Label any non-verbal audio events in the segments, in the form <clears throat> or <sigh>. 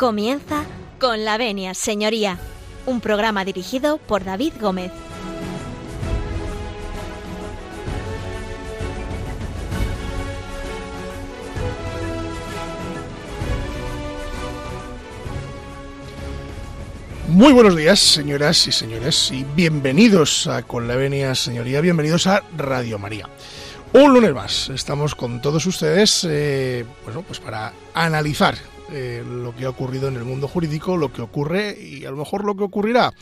Comienza con la venia, señoría, un programa dirigido por David Gómez. Muy buenos días, señoras y señores, y bienvenidos a Con la Venia, señoría, bienvenidos a Radio María. Un lunes más, estamos con todos ustedes, eh, bueno, pues para analizar eh, lo que ha ocurrido en el mundo jurídico, lo que ocurre y a lo mejor lo que ocurrirá.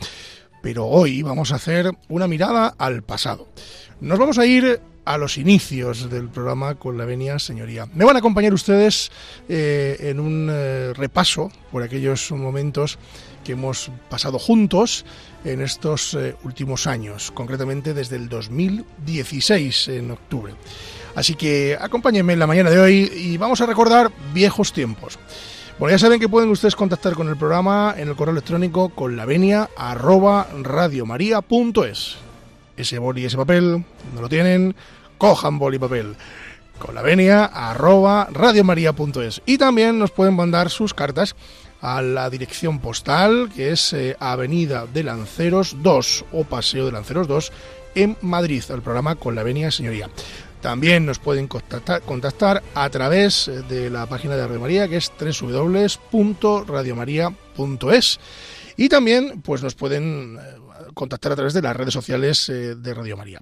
Pero hoy vamos a hacer una mirada al pasado. Nos vamos a ir a los inicios del programa con la venia señoría. Me van a acompañar ustedes eh, en un repaso por aquellos momentos que hemos pasado juntos en estos eh, últimos años, concretamente desde el 2016 en octubre. Así que acompáñenme en la mañana de hoy y vamos a recordar viejos tiempos. Bueno, ya saben que pueden ustedes contactar con el programa en el correo electrónico con la. Ese boli y ese papel, no lo tienen, cojan boli y papel con la arroba radiomaria.es. Y también nos pueden mandar sus cartas a la dirección postal que es eh, Avenida de Lanceros 2 o Paseo de Lanceros 2 en Madrid, al programa con la venia señoría. También nos pueden contactar, contactar, a través eh, de la página de Radio María que es www.radiomaria.es y también pues nos pueden eh, contactar a través de las redes sociales eh, de Radio María.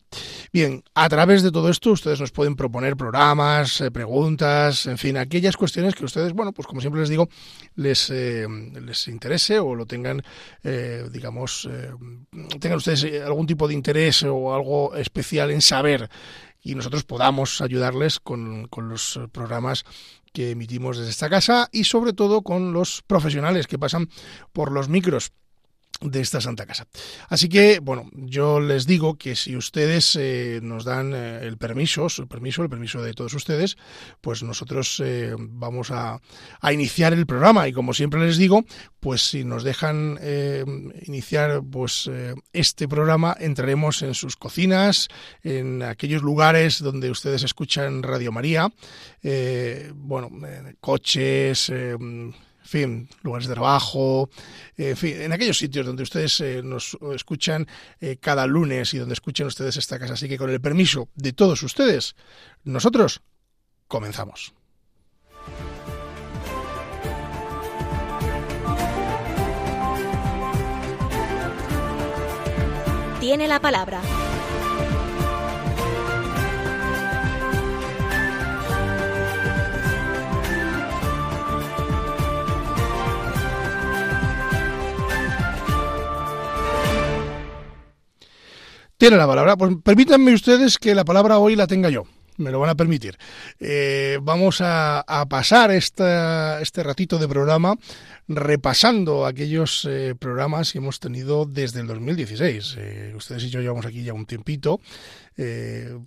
Bien, a través de todo esto ustedes nos pueden proponer programas, preguntas, en fin, aquellas cuestiones que ustedes, bueno, pues como siempre les digo, les, les interese o lo tengan, digamos, tengan ustedes algún tipo de interés o algo especial en saber y nosotros podamos ayudarles con, con los programas que emitimos desde esta casa y sobre todo con los profesionales que pasan por los micros de esta Santa Casa. Así que, bueno, yo les digo que si ustedes eh, nos dan eh, el permiso, su permiso, el permiso de todos ustedes, pues nosotros eh, vamos a, a, iniciar el programa y como siempre les digo, pues si nos dejan iniciar pues este programa, entraremos en sus cocinas, en aquellos lugares donde ustedes escuchan Radio María, bueno, coches, fin, lugares de trabajo, en fin, en aquellos sitios donde ustedes eh, nos escuchan eh, cada lunes y donde escuchen ustedes esta casa. Así que con el permiso de todos ustedes, nosotros comenzamos. Tiene la palabra Tiene la palabra. Pues permítanme ustedes que la palabra hoy la tenga yo. Me lo van a permitir. Eh, vamos a, pasar esta, este ratito de programa repasando aquellos eh, programas que hemos tenido desde el 2016. Eh, ustedes y yo llevamos aquí ya un tiempito.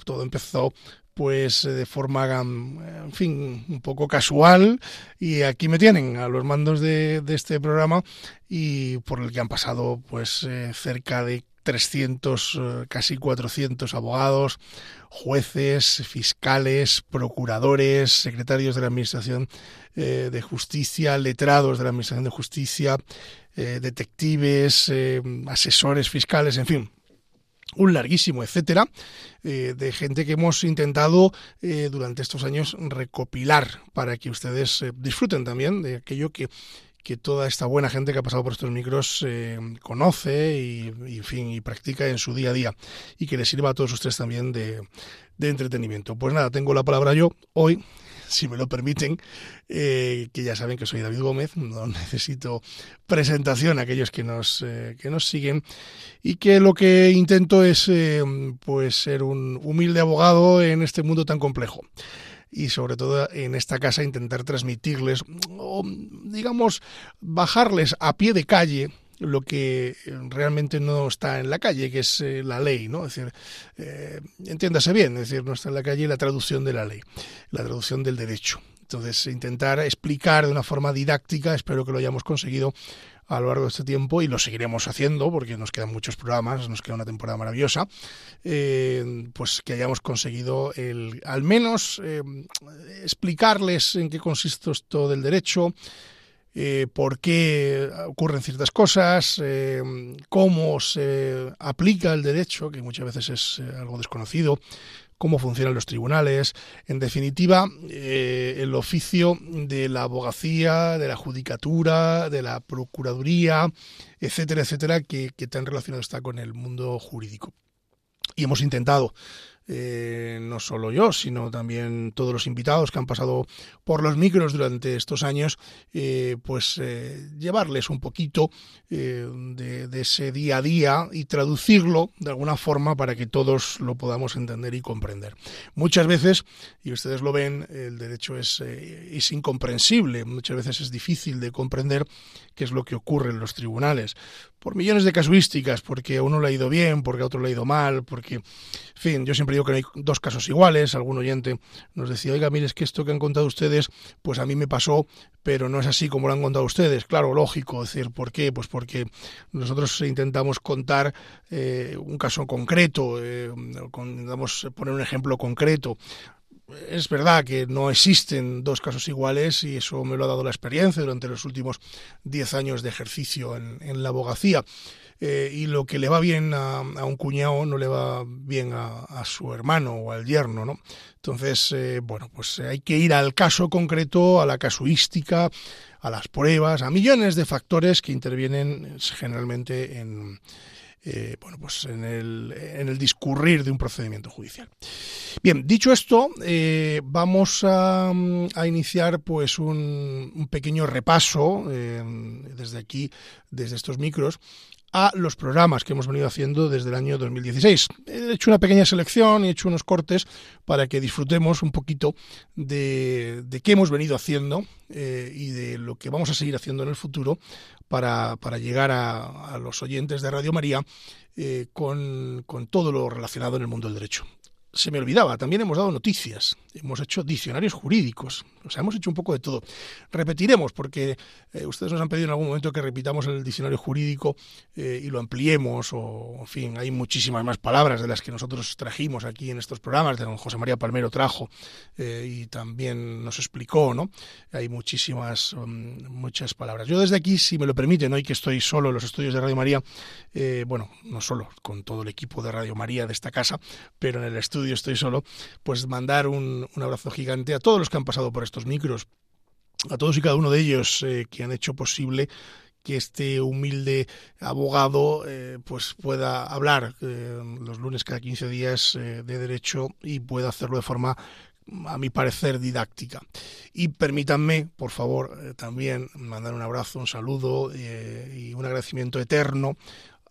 todo empezó pues de forma, en fin, un poco casual y aquí me tienen a los mandos de, de este programa y por el que han pasado pues cerca de 300, eh, casi 400 abogados, jueces, fiscales, procuradores, secretarios de la Administración eh, de Justicia, letrados de la Administración de Justicia, eh, detectives, asesores fiscales, en fin, un larguísimo etcétera de gente que hemos intentado durante estos años recopilar para que ustedes disfruten también de aquello que que toda esta buena gente que ha pasado por estos micros eh, conoce y, en fin, y practica en su día a día y que les sirva a todos ustedes también de, entretenimiento. Pues nada, tengo la palabra yo hoy, si me lo permiten, eh, que ya saben que soy David Gómez, no <laughs> necesito presentación a aquellos que nos, eh, que nos siguen y que lo que intento es pues ser un humilde abogado en este mundo tan complejo y sobre todo en esta casa intentar transmitirles o digamos bajarles a pie de calle lo que realmente no está en la calle, que es eh, la ley, ¿no? Es decir, eh, entiéndase bien, es decir, no está en la calle la traducción de la ley, la traducción del derecho. Entonces, intentar explicar de una forma didáctica, espero que lo hayamos conseguido a lo largo de este tiempo y lo seguiremos haciendo porque nos quedan muchos programas, nos queda una temporada maravillosa, eh, pues que hayamos conseguido el, al menos eh, explicarles en qué consiste esto del derecho, eh, por qué ocurren ciertas cosas, cómo se aplica el derecho, que muchas veces es algo desconocido, cómo funcionan los tribunales, en definitiva, el oficio de la abogacía, de la judicatura, de la procuraduría, etcétera, etcétera, que, que tan relacionado está con el mundo jurídico. Y hemos intentado eh, no solo yo, sino también todos los invitados que han pasado por los micros durante estos años, eh, pues eh, llevarles un poquito de, ese día a día y traducirlo de alguna forma para que todos lo podamos entender y comprender. Muchas veces, y ustedes lo ven, el derecho es, es incomprensible, muchas veces es difícil de comprender qué es lo que ocurre en los tribunales por millones de casuísticas, porque a uno le ha ido bien, porque a otro le ha ido mal, porque, en fin, yo siempre digo que no hay dos casos iguales. Algún oyente nos decía, oiga, mire, es que esto que han contado ustedes, pues a mí me pasó, pero no es así como lo han contado ustedes. Claro, lógico, decir, ¿por qué? Pues porque nosotros intentamos contar eh, un caso concreto, eh, intentamos poner un ejemplo concreto es verdad que no existen dos casos iguales y eso me lo ha dado la experiencia durante los últimos diez años de ejercicio en, la abogacía. Eh, y lo que le va bien a, un cuñado no le va bien a, su hermano o al yerno, ¿no? Entonces, eh, bueno, pues hay que ir al caso concreto, a la casuística, a las pruebas, a millones de factores que intervienen generalmente en, eh, bueno, pues en el, en el, discurrir de un procedimiento judicial. Bien, dicho esto, eh, vamos a, iniciar pues un, un pequeño repaso eh, desde aquí, desde estos micros, a los programas que hemos venido haciendo desde el año 2016. He hecho una pequeña selección y he hecho unos cortes para que disfrutemos un poquito de, qué hemos venido haciendo eh, y de lo que vamos a seguir haciendo en el futuro para, llegar a, los oyentes de Radio María eh, con, con todo lo relacionado en el mundo del derecho se me olvidaba, también hemos dado noticias, hemos hecho diccionarios jurídicos, o sea, hemos hecho un poco de todo. Repetiremos, porque eh, ustedes nos han pedido en algún momento que repitamos el diccionario jurídico eh, y lo ampliemos, o en fin, hay muchísimas más palabras de las que nosotros trajimos aquí en estos programas, de don José María Palmero trajo eh, y también nos explicó, ¿no? Hay muchísimas, mm, muchas palabras. Yo desde aquí, si me lo permiten, hoy que estoy solo en los estudios de Radio María, bueno, no solo, con todo el equipo de Radio María de esta casa, pero en el estudio estoy solo, pues mandar un, abrazo gigante a todos los que han pasado por estos micros, a todos y cada uno de ellos eh, que han hecho posible que este humilde abogado eh, pues pueda hablar eh, los lunes cada 15 días de derecho y pueda hacerlo de forma a mi parecer didáctica. Y permítanme, por favor, también mandar un abrazo, un saludo y un agradecimiento eterno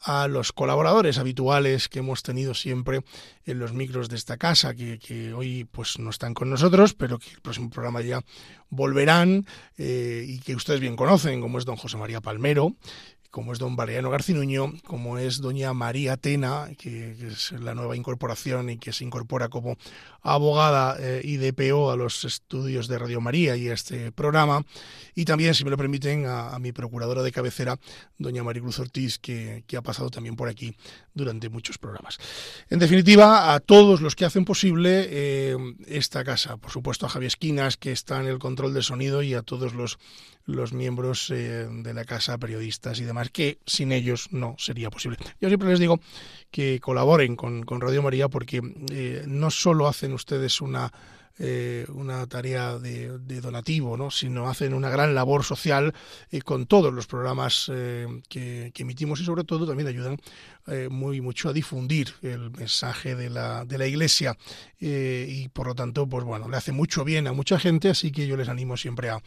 a los colaboradores habituales que hemos tenido siempre en los micros de esta casa, que, hoy pues no están con nosotros, pero que el próximo programa ya volverán eh, y que ustedes bien conocen, como es don José María Palmero, como es don Valeriano Garcinuño, como es doña María Tena, que, es la nueva incorporación y que se incorpora como abogada eh, y DPO a los estudios de Radio María y a este programa, y también, si me lo permiten, a, mi procuradora de cabecera, doña Maricruz Ortiz, que, ha pasado también por aquí durante muchos programas. En definitiva, a todos los que hacen posible eh, esta casa, por supuesto a Javier Esquinas, que está en el control de sonido, y a todos los los miembros eh, de la casa, periodistas y demás, que sin ellos no sería posible. Yo siempre les digo que colaboren con, Radio María porque eh, no solo hacen ustedes una eh, una tarea de, donativo, ¿no? sino hacen una gran labor social eh, con todos los programas eh, que, emitimos y sobre todo también ayudan muy mucho a difundir el mensaje de la, de la Iglesia y por lo tanto, pues bueno, le hace mucho bien a mucha gente, así que yo les animo siempre a,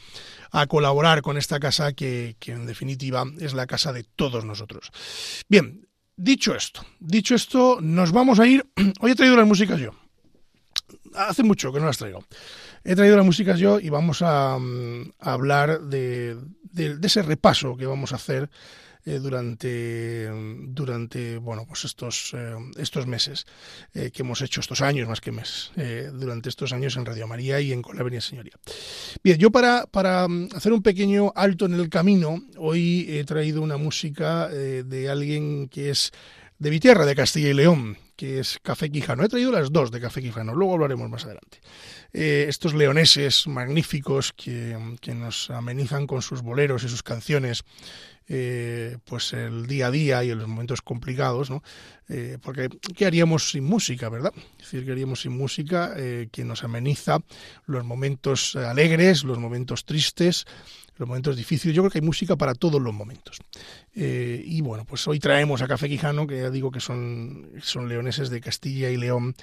a colaborar con esta casa que, que en definitiva es la casa de todos nosotros. Bien, dicho esto, dicho esto, nos vamos a ir. <clears throat> Hoy he traído las músicas yo hace mucho que no las traigo. He traído las músicas yo y vamos a, mm, hablar de, ese repaso que vamos a hacer eh, durante, durante bueno, pues estos, eh, estos meses eh, que hemos hecho, estos años más que meses, durante estos años en Radio María y en la Señoría. Bien, yo para, para mm, hacer un pequeño alto en el camino, hoy he traído una música de alguien que es de mi tierra, de Castilla y León, que es Café Quijano. He traído las dos de Café Quijano, luego hablaremos más adelante. Eh, estos leoneses magníficos que, que, nos amenizan con sus boleros y sus canciones eh, pues el día a día y en los momentos complicados, ¿no? Eh, porque ¿qué haríamos sin música, verdad? Es decir, ¿qué haríamos sin música que nos ameniza los momentos alegres, los momentos tristes, los momentos difíciles. Yo creo que hay música para todos los momentos. Eh, y bueno, pues hoy traemos a Café Quijano, que ya digo que son, son leoneses de Castilla y León,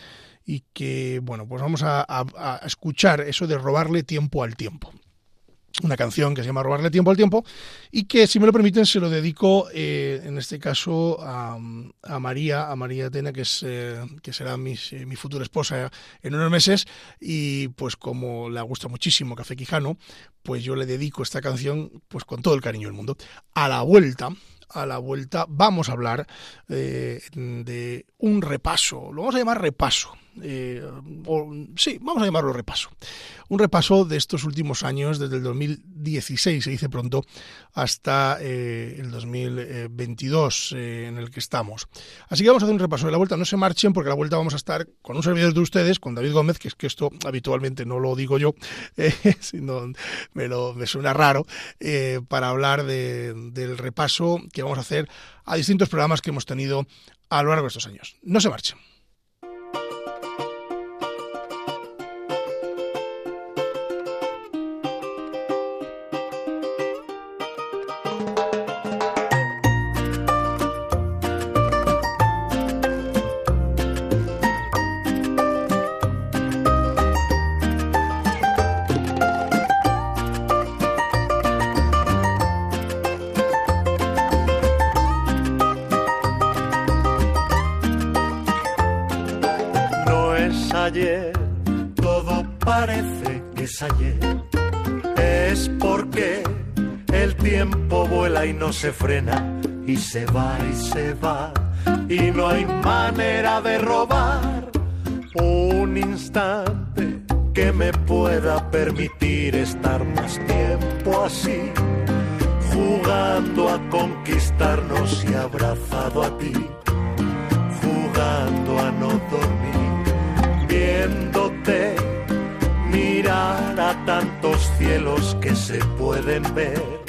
y que, bueno, pues vamos a, a escuchar eso de robarle tiempo al tiempo una canción que se llama Robarle tiempo al tiempo y que si me lo permiten se lo dedico eh, en este caso a, a, María, a María Atena que es eh, que será mi, mi, futura esposa en unos meses y pues como le gusta muchísimo Café Quijano, pues yo le dedico esta canción pues con todo el cariño del mundo. A la vuelta a la vuelta vamos a hablar eh, de un repaso, lo vamos a llamar repaso. Eh, sí, vamos a llamarlo repaso. Un repaso de estos últimos años, desde el 2016, se dice pronto, hasta eh, el 2022 eh, en el que estamos. Así que vamos a hacer un repaso de la vuelta. No se marchen porque la vuelta vamos a estar con un servidor de ustedes, con David Gómez, que es que esto habitualmente no lo digo yo, <laughs> sino me, lo, me suena raro, para hablar de, del repaso que vamos a hacer a distintos programas que hemos tenido a lo largo de estos años. No se marchen. No se frena, y se va y se va, y no hay manera de robar un instante que me pueda permitir estar más tiempo así, jugando a conquistarnos y abrazado a ti, jugando a no dormir viéndote mirar a tantos cielos que se pueden ver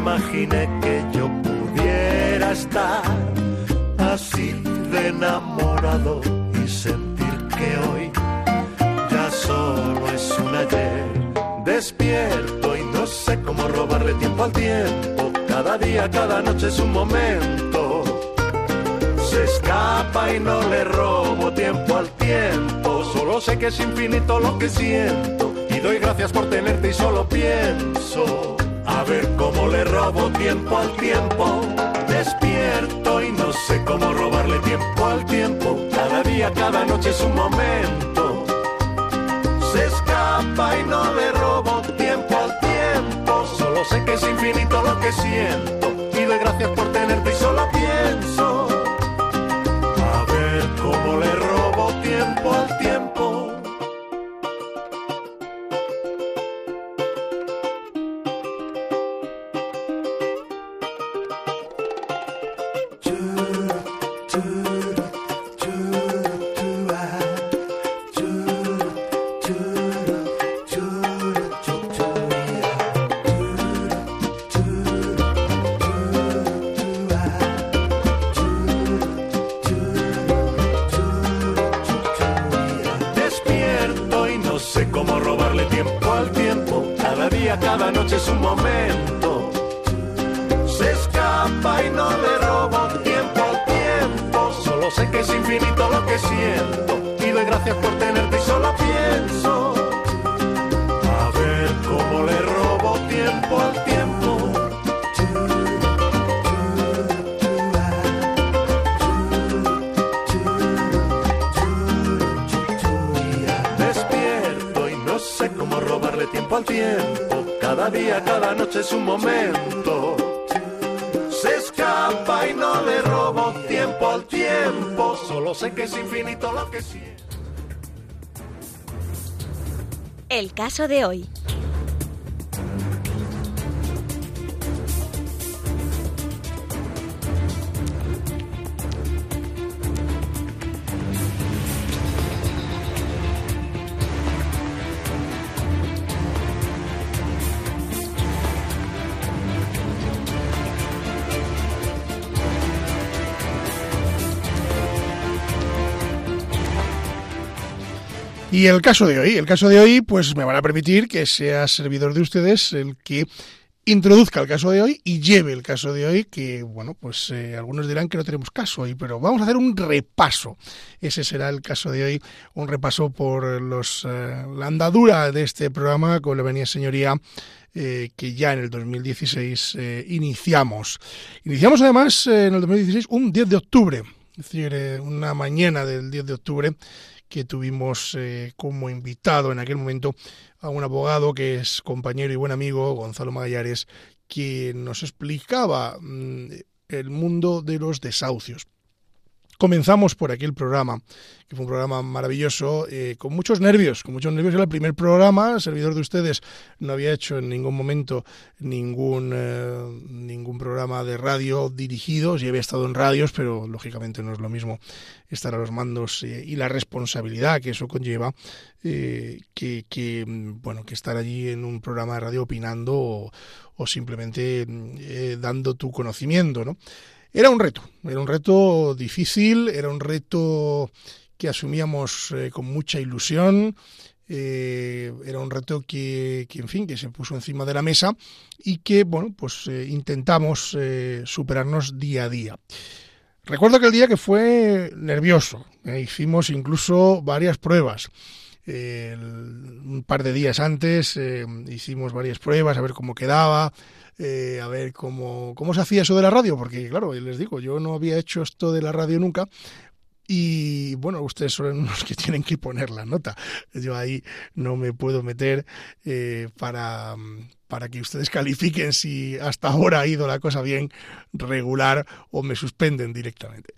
Imaginé que yo pudiera estar así de enamorado y sentir que hoy ya solo es un ayer. Despierto y no sé cómo robarle tiempo al tiempo. Cada día, cada noche es un momento. Se escapa y no le robo tiempo al tiempo. Solo sé que es infinito lo que siento. Y doy gracias por tenerte y solo pienso a ver cómo le robo tiempo al tiempo. Despierto y no sé cómo robarle tiempo al tiempo. Cada día, cada noche es un momento. Se escapa y no le robo tiempo al tiempo. Solo sé que es infinito lo que siento. Y doy gracias por tenerte y solo sé que es infinito lo que siento y doy gracias por tenerte y solo pienso a ver cómo le robo tiempo al tiempo. Despierto y no sé cómo robarle tiempo al tiempo. Cada día, cada noche es un momento. No le robo tiempo al tiempo. Solo sé que es infinito lo que siento. El caso de hoy. Y el caso de hoy, el caso de hoy, pues me van a permitir que sea servidor de ustedes el que introduzca el caso de hoy y lleve el caso de hoy, que bueno, pues eh, algunos dirán que no tenemos caso hoy, pero vamos a hacer un repaso. Ese será el caso de hoy, un repaso por los eh, la andadura de este programa con la venía señoría. eh, que ya en el 2016 eh, iniciamos. Iniciamos además en el 2016 un 10 de octubre, es decir, una mañana del 10 de octubre que tuvimos eh, como invitado en aquel momento a un abogado que es compañero y buen amigo, Gonzalo Magallares, que nos explicaba mm, el mundo de los desahucios. Comenzamos por aquel programa, que fue un programa maravilloso, eh, con muchos nervios, con muchos nervios. Era el primer programa, el servidor de ustedes no había hecho en ningún momento ningún, eh, ningún programa de radio dirigido, sí había estado en radios, pero lógicamente no es lo mismo estar a los mandos eh, y la responsabilidad que eso conlleva eh, que, que, bueno, que estar allí en un programa de radio opinando o, o simplemente dando tu conocimiento, ¿no? Era un reto, era un reto difícil, era un reto que asumíamos eh, con mucha ilusión, eh, era un reto que, que, en fin, que se puso encima de la mesa y que, bueno, pues eh, intentamos superarnos día a día. Recuerdo aquel día que fue nervioso, hicimos incluso varias pruebas. Un par de días antes hicimos varias pruebas a ver cómo quedaba, eh, a ver cómo, cómo se hacía eso de la radio, porque claro, les digo, yo no había hecho esto de la radio nunca. Y bueno, ustedes son los que tienen que poner la nota. Yo ahí no me puedo meter eh, para, para que ustedes califiquen si hasta ahora ha ido la cosa bien, regular o me suspenden directamente.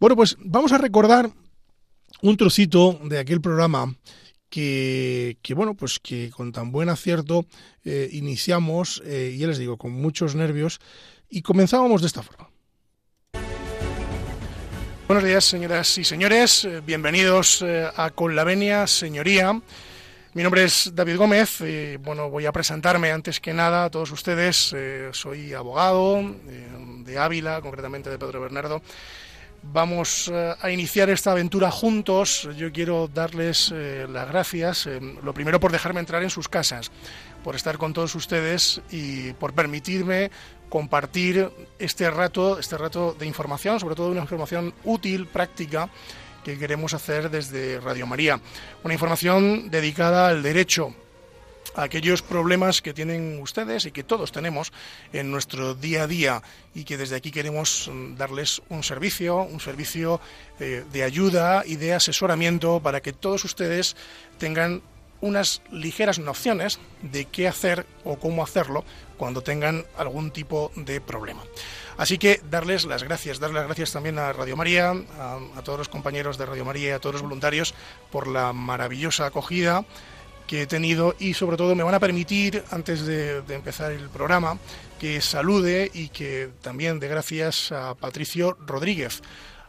Bueno, pues vamos a recordar un trocito de aquel programa que, bueno, pues que con tan buen acierto eh, iniciamos, eh, ya les digo, con muchos nervios, y comenzábamos de esta forma. Buenos días, señoras y señores, eh, bienvenidos eh, a Con la Venia, señoría. Mi nombre es David Gómez y bueno, voy a presentarme antes que nada a todos ustedes. Soy abogado de Ávila, concretamente de Pedro Bernardo. Vamos eh, a iniciar esta aventura juntos. Yo quiero darles eh, las gracias, eh, lo primero por dejarme entrar en sus casas, por estar con todos ustedes y por permitirme compartir este rato, este rato de información, sobre todo una información útil, práctica, que queremos hacer desde Radio María. Una información dedicada al derecho, aquellos problemas que tienen ustedes y que todos tenemos en nuestro día a día y que desde aquí queremos mm, darles un servicio, un servicio eh, de ayuda y de asesoramiento para que todos ustedes tengan unas ligeras nociones de qué hacer o cómo hacerlo cuando tengan algún tipo de problema. Así que darles las gracias, darles las gracias también a Radio María, a, a todos los compañeros de Radio María y a todos los voluntarios por la maravillosa acogida que he tenido y sobre todo me van a permitir, antes de, empezar el programa, que salude y que también dé gracias a Patricio Rodríguez,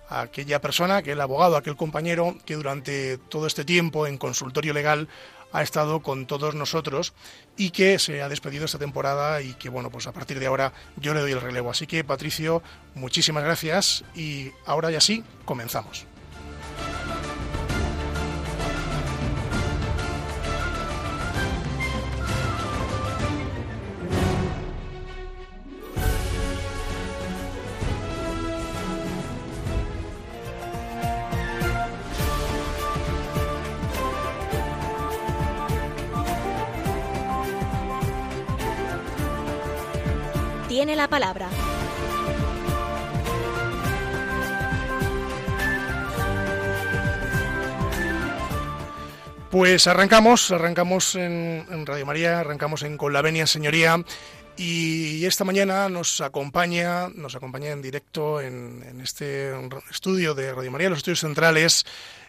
a aquella persona, aquel abogado, aquel compañero que durante todo este tiempo en consultorio legal ha estado con todos nosotros y que se ha despedido esta temporada y que bueno, pues a partir de ahora yo le doy el relevo. Así que Patricio, muchísimas gracias y ahora ya sí, comenzamos. Tiene la palabra. Pues arrancamos, arrancamos en, Radio María, arrancamos en Con la Venia Señoría y esta mañana nos acompaña, nos acompaña en directo en, este estudio de Radio María, los estudios centrales,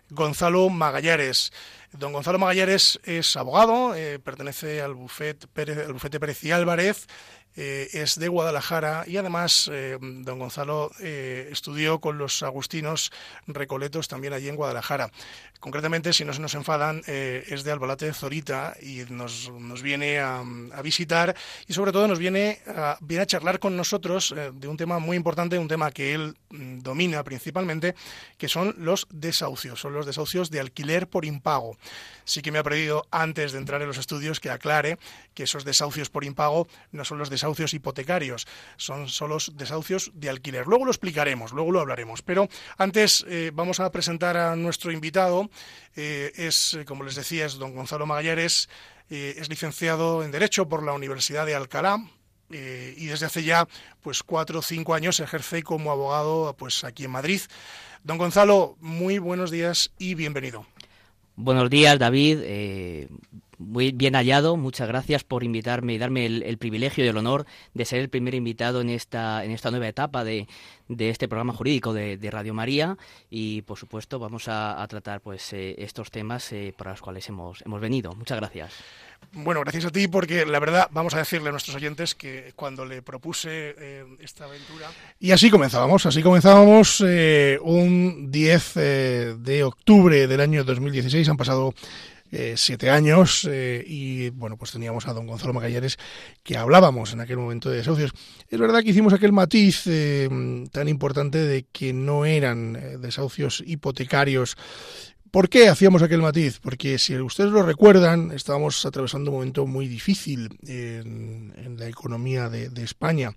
Gonzalo Magallares. Don Gonzalo Magallares es abogado, eh, pertenece al bufete Pérez, bufete Pérez y Álvarez, eh, es de Guadalajara y además eh, don Gonzalo eh, estudió con los agustinos recoletos también allí en Guadalajara. Concretamente, si no se nos enfadan, es de Albalate Zorita y nos, nos viene a, visitar y sobre todo nos viene a, viene a charlar con nosotros de un tema muy importante, un tema que él mm, domina principalmente, que son los desahucios, son los desahucios de alquiler por impago. Sí que me ha pedido antes de entrar en los estudios que aclare que esos desahucios por impago no son los desahucios desahucios hipotecarios, son solo desahucios de alquiler. Luego lo explicaremos, luego lo hablaremos. Pero antes eh, vamos a presentar a nuestro invitado. Eh, es, eh, como les decía, es don Gonzalo Magallares, es licenciado en Derecho por la Universidad de Alcalá, y desde hace ya pues cuatro o cinco años ejerce como abogado pues aquí en Madrid. Don Gonzalo, muy buenos días y bienvenido. Buenos días, David. Muy bien hallado, muchas gracias por invitarme y darme el, privilegio y el honor de ser el primer invitado en esta, en esta nueva etapa de, de este programa jurídico de, Radio María y por supuesto vamos a, tratar pues eh, estos temas eh, para los cuales hemos, hemos venido. Muchas gracias. Bueno, gracias a ti porque la verdad vamos a decirle a nuestros oyentes que cuando le propuse eh, esta aventura... Y así comenzábamos, así comenzábamos un 10 de octubre del año 2016, han pasado eh, siete años eh, y bueno, pues teníamos a don Gonzalo Magallanes que hablábamos en aquel momento de desahucios. Es verdad que hicimos aquel matiz eh, tan importante de que no eran desahucios hipotecarios ¿Por qué hacíamos aquel matiz? Porque si ustedes lo recuerdan, estábamos atravesando un momento muy difícil en, la economía de, España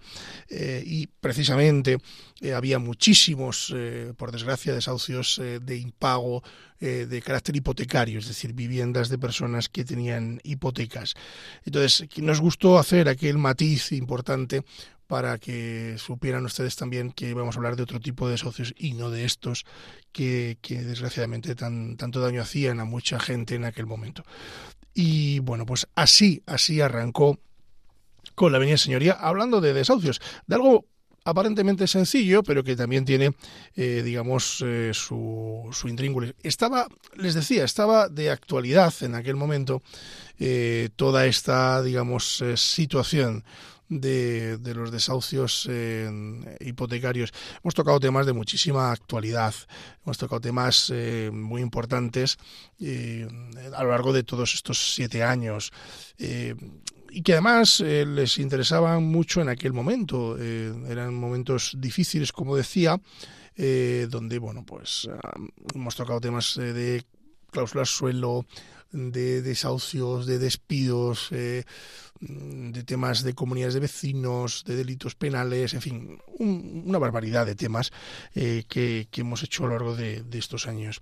eh, y precisamente eh, había muchísimos, eh, por desgracia, desahucios de impago de carácter hipotecario, es decir, viviendas de personas que tenían hipotecas. Entonces, nos gustó hacer aquel matiz importante para que supieran ustedes también que vamos a hablar de otro tipo de socios y no de estos que, desgraciadamente tan, tanto daño hacían a mucha gente en aquel momento. Y bueno, pues así, así arrancó con la Avenida Señoría, hablando de desahucios, de algo aparentemente sencillo, pero que también tiene, eh, digamos, eh, su, su. Estaba, les decía, estaba de actualidad en aquel momento eh, toda esta, digamos, situación de, de los desahucios hipotecarios. Hemos tocado temas de muchísima actualidad, hemos tocado temas eh, muy importantes eh, a lo largo de todos estos siete años. Eh, y que además les interesaban mucho en aquel momento. eran momentos difíciles, como decía, donde, bueno, pues hemos tocado temas de cláusulas suelo, de desahucios, de despidos, eh, de temas de comunidades de vecinos, de delitos penales, en fin, una barbaridad de temas eh, que, hemos hecho a lo largo de, estos años.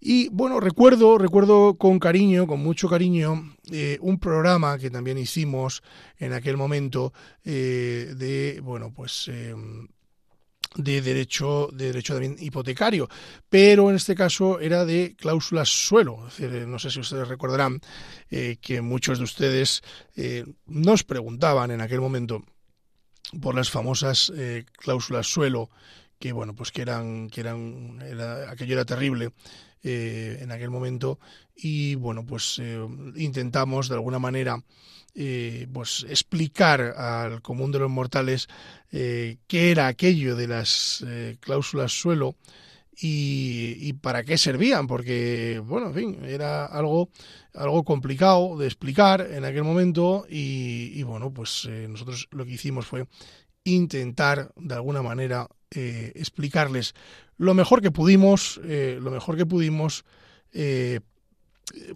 Y bueno, recuerdo, recuerdo con cariño, con mucho cariño, eh, un programa que también hicimos en aquel momento de, bueno, pues de derecho de derecho también hipotecario, pero en este caso era de cláusulas suelo. no sé si ustedes recordarán eh, que muchos de ustedes eh, nos preguntaban en aquel momento por las famosas eh, cláusulas suelo, que bueno, pues que eran que eran aquello era terrible en aquel momento y bueno, pues intentamos de alguna manera eh, pues explicar al común de los mortales eh, qué era aquello de las eh, cláusulas suelo y, para qué servían, porque, bueno, en fin, era algo, algo complicado de explicar en aquel momento y, bueno, pues nosotros lo que hicimos fue intentar de alguna manera explicarles lo mejor que pudimos, lo mejor que pudimos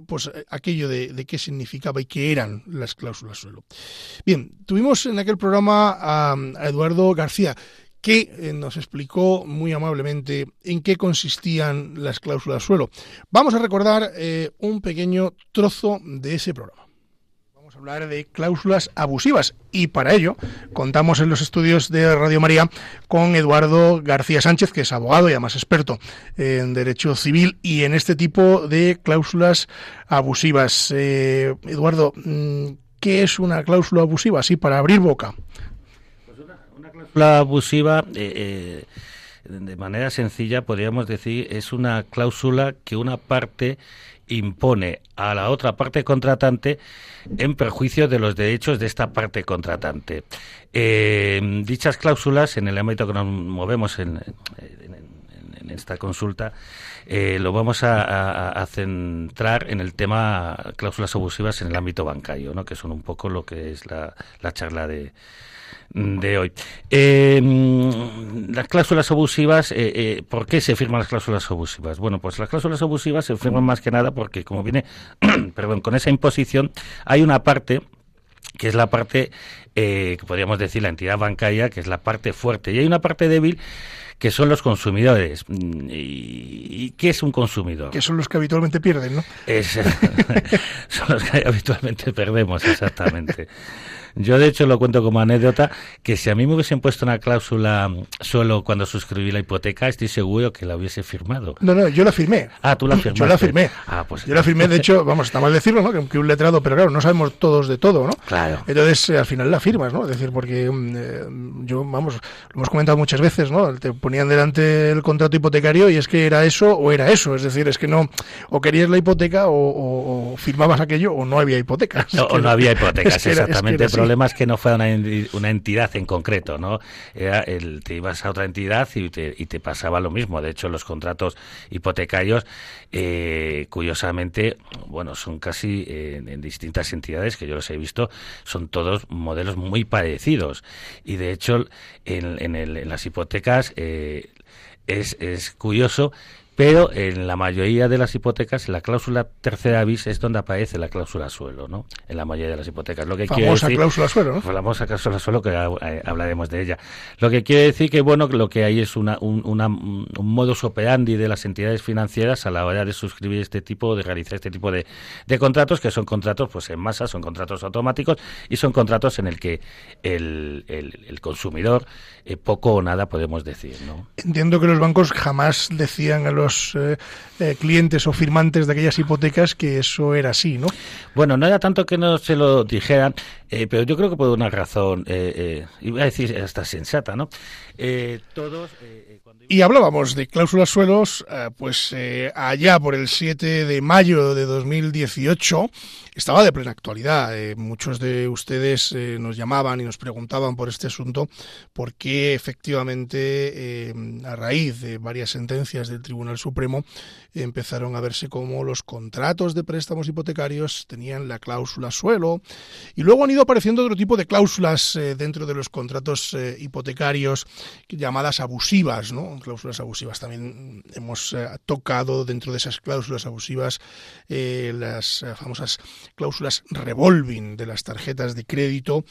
pues eh, aquello de, qué significaba y qué eran las cláusulas suelo. Bien, tuvimos en aquel programa a, Eduardo García, que eh, nos explicó muy amablemente en qué consistían las cláusulas suelo. Vamos a recordar eh, un pequeño trozo de ese programa. De cláusulas abusivas y para ello contamos en los estudios de Radio María con Eduardo García Sánchez, que es abogado y además experto en derecho civil y en este tipo de cláusulas abusivas. Eh, Eduardo, mm, ¿qué es una cláusula abusiva? Así, para abrir boca. Pues una, cláusula abusiva... Eh, eh, de manera sencilla podríamos decir es una cláusula que una parte impone a la otra parte contratante en perjuicio de los derechos de esta parte contratante. Eh, dichas cláusulas, en el ámbito que nos movemos en, esta consulta, eh, lo vamos a, centrar en el tema cláusulas abusivas en el ámbito bancario, ¿no? que son un poco lo que es la charla de, de hoy. Eh, las cláusulas abusivas, eh, eh, ¿por qué se firman las cláusulas abusivas? Bueno, pues las cláusulas abusivas se firman más que nada porque, como viene, <clears throat> perdón, con esa imposición, hay una parte que es la parte, que podríamos decir, la entidad bancaria, que es la parte fuerte, y hay una parte débil que son los consumidores. ¿Y, qué es un consumidor? Que son los que habitualmente pierden, ¿no? <laughs> son los que habitualmente perdemos, exactamente. <laughs> Yo, de hecho, lo cuento como anécdota, que si a mí me hubiesen puesto una cláusula solo cuando suscribí la hipoteca, estoy seguro que la hubiese firmado. No, no, yo la firmé. Ah, tú la firmaste. Yo la firmé. Ah, pues yo la firmé, de hecho, vamos, está mal decirlo, ¿no? Que, un letrado, pero claro, no sabemos todos de todo, ¿no? Claro. Entonces, eh, al final la firmas, ¿no? Es decir, porque mm, eh, yo, vamos, lo hemos comentado muchas veces, ¿no? Te ponían delante el contrato hipotecario y es que era eso o era eso. Es decir, es que no, o querías la hipoteca o, firmabas aquello o no había hipotecas. <laughs> No, o no había <laughs> hipotecas, exactamente. el problema es que no fue una entidad en concreto, ¿no? Era el, te ibas a otra entidad y te, y te pasaba lo mismo. De hecho, los contratos hipotecarios, eh, curiosamente, bueno, son casi eh, en distintas entidades que yo los he visto, son todos modelos muy parecidos. Y de hecho, en, en, las hipotecas eh, es curioso pero en la mayoría de las hipotecas, la cláusula tercera bis es donde aparece la cláusula suelo, ¿no? En la mayoría de las hipotecas. Lo que famosa cláusula suelo, ¿no? Famosa cláusula suelo, que eh, hablaremos de ella. Lo que quiere decir que, bueno, lo que hay es una, un, una, un modus operandi de las entidades financieras a la hora de suscribir este tipo, de realizar este tipo de, de contratos, que son contratos, pues en masa, son contratos automáticos y son contratos en el que el, el, consumidor eh, poco o nada podemos decir, ¿no? Entiendo que los bancos jamás decían a los eh, eh, clientes o firmantes de aquellas hipotecas que eso era así, ¿no? Bueno, no era tanto que no se lo dijeran, eh, pero yo creo que por una razón, iba a decir hasta sensata, ¿no? todos... Y hablábamos de cláusulas suelos, pues allá por el 7 de mayo de 2018 estaba de plena actualidad. Eh, muchos de ustedes eh, nos llamaban y nos preguntaban por este asunto, porque efectivamente, eh, a raíz de varias sentencias del Tribunal Supremo, empezaron a verse como los contratos de préstamos hipotecarios tenían la cláusula suelo, y luego han ido apareciendo otro tipo de cláusulas dentro de los contratos hipotecarios llamadas abusivas, ¿no? Cláusulas abusivas. También hemos tocado dentro de esas cláusulas abusivas las famosas cláusulas revolving de las tarjetas de crédito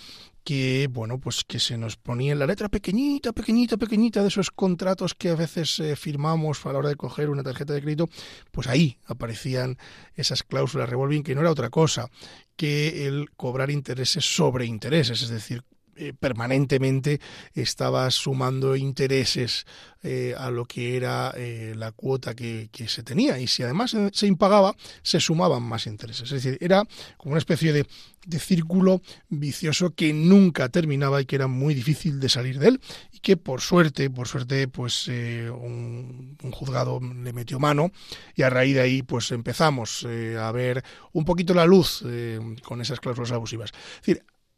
que bueno pues que se nos ponía en la letra pequeñita pequeñita pequeñita de esos contratos que a veces eh, firmamos a la hora de coger una tarjeta de crédito pues ahí aparecían esas cláusulas revolving que no era otra cosa que el cobrar intereses sobre intereses es decir eh, permanentemente estaba sumando intereses eh, a lo que era eh, la cuota que, se tenía. Y si además se impagaba se sumaban más intereses. Es decir era como una especie de, círculo vicioso que nunca terminaba y que era muy difícil de salir de él y que por suerte por suerte pues un, juzgado le metió mano y a raíz de ahí pues empezamos a ver un poquito la luz con esas cláusulas abusivas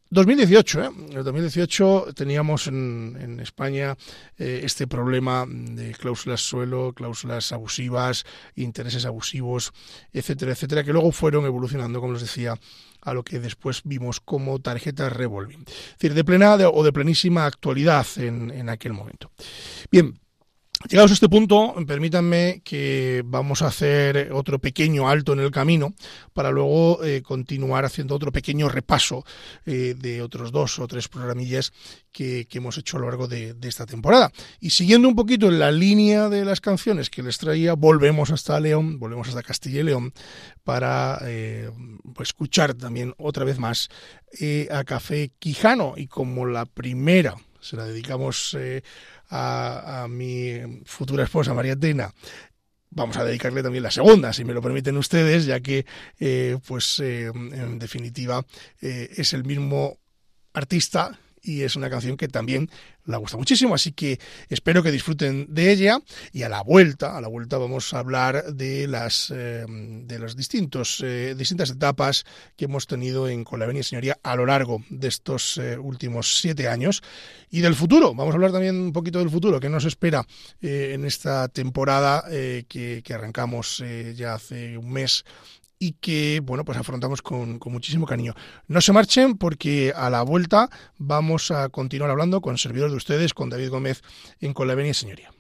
2018, ¿eh? En el 2018 teníamos en, España eh, este problema de cláusulas suelo, cláusulas abusivas, intereses abusivos, etcétera, etcétera, que luego fueron evolucionando, como les decía, a lo que después vimos como tarjetas revolving. Es decir, de plena o de plenísima actualidad en, en aquel momento. Bien, Llegados a este punto, permítanme que vamos a hacer otro pequeño alto en el camino para luego eh, continuar haciendo otro pequeño repaso eh, de otros dos o tres programillas que, hemos hecho a lo largo de, esta temporada. Y siguiendo un poquito en la línea de las canciones que les traía, volvemos hasta León, volvemos hasta Castilla y León para eh, escuchar también otra vez más a Café Quijano. Y como la primera se la dedicamos a, mi futura esposa María Tena. Vamos a dedicarle también la segunda, si me lo permiten ustedes, ya que, eh, pues, eh, en definitiva, eh, es el mismo artista y es una canción que también la gusta muchísimo, así que espero que disfruten de ella y a la vuelta, a la vuelta vamos a hablar de las eh, de las distintos eh, distintas etapas que hemos tenido en Con la Venia Señoría a lo largo de estos eh, últimos siete años y del futuro. Vamos a hablar también un poquito del futuro que nos espera en esta temporada que, que, arrancamos ya hace un mes y que, bueno, pues afrontamos con, con, muchísimo cariño. No se marchen porque a la vuelta vamos a continuar hablando con servidores de ustedes, con David Gómez en Con la Señoría.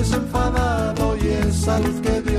desenfadado y es al que